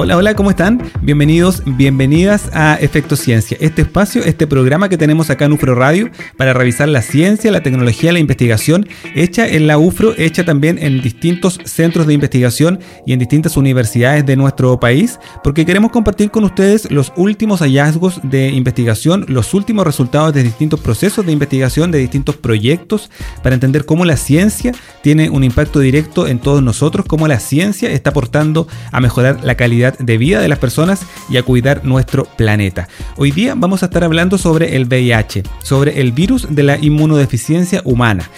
Hola, hola, ¿cómo están? Bienvenidos, bienvenidas a Efecto Ciencia, este espacio, este programa que tenemos acá en UFRO Radio para revisar la ciencia, la tecnología, la investigación, hecha en la UFRO, hecha también en distintos centros de investigación y en distintas universidades de nuestro país, porque queremos compartir con ustedes los últimos hallazgos de investigación, los últimos resultados de distintos procesos de investigación, de distintos proyectos, para entender cómo la ciencia tiene un impacto directo en todos nosotros, cómo la ciencia está aportando a mejorar la calidad de vida de las personas y a cuidar nuestro planeta. Hoy día vamos a estar hablando sobre el VIH, sobre el virus de la inmunodeficiencia humana.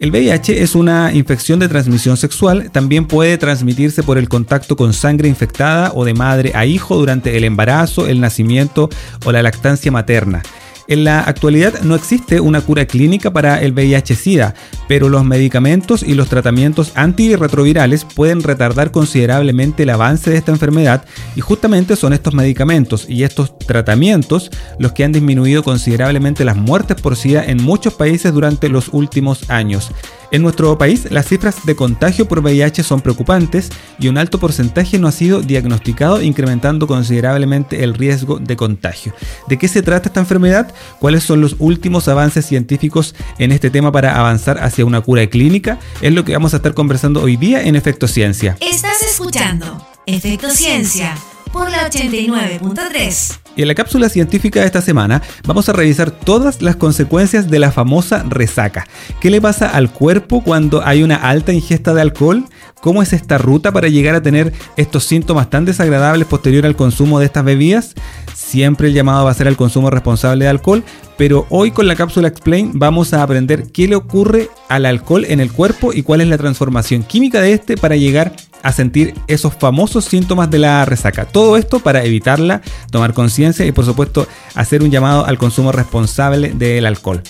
El VIH es una infección de transmisión sexual, también puede transmitirse por el contacto con sangre infectada o de madre a hijo durante el embarazo, el nacimiento o la lactancia materna. En la actualidad no existe una cura clínica para el VIH-Sida, pero los medicamentos y los tratamientos antirretrovirales pueden retardar considerablemente el avance de esta enfermedad y justamente son estos medicamentos y estos tratamientos los que han disminuido considerablemente las muertes por SIDA en muchos países durante los últimos años. En nuestro país, las cifras de contagio por VIH son preocupantes y un alto porcentaje no ha sido diagnosticado, incrementando considerablemente el riesgo de contagio. ¿De qué se trata esta enfermedad? ¿Cuáles son los últimos avances científicos en este tema para avanzar hacia una cura clínica? Es lo que vamos a estar conversando hoy día en Efecto Ciencia. Estás escuchando Efecto Ciencia por la 89.3. Y en la cápsula científica de esta semana vamos a revisar todas las consecuencias de la famosa resaca. ¿Qué le pasa al cuerpo cuando hay una alta ingesta de alcohol? ¿Cómo es esta ruta para llegar a tener estos síntomas tan desagradables posterior al consumo de estas bebidas? Siempre el llamado va a ser al consumo responsable de alcohol, pero hoy con la cápsula Explain vamos a aprender qué le ocurre al alcohol en el cuerpo y cuál es la transformación química de este para llegar a sentir esos famosos síntomas de la resaca. Todo esto para evitarla, tomar conciencia y por supuesto hacer un llamado al consumo responsable del alcohol.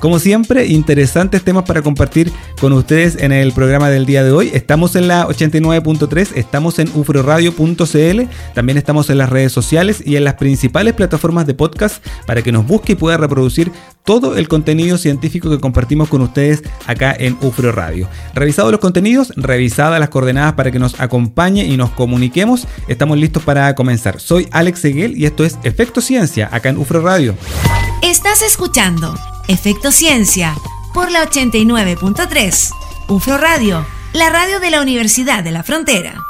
Como siempre, interesantes temas para compartir con ustedes en el programa del día de hoy. Estamos en la 89.3, estamos en ufroradio.cl, también estamos en las redes sociales y en las principales plataformas de podcast para que nos busque y pueda reproducir todo el contenido científico que compartimos con ustedes acá en UFRO Radio. Revisados los contenidos, revisadas las coordenadas para que nos acompañe y nos comuniquemos, estamos listos para comenzar. Soy Alex Seguel y esto es Efecto Ciencia acá en UFRO Radio. Estás escuchando Efecto Ciencia por la 89.3. UFRO Radio, la radio de la Universidad de la Frontera.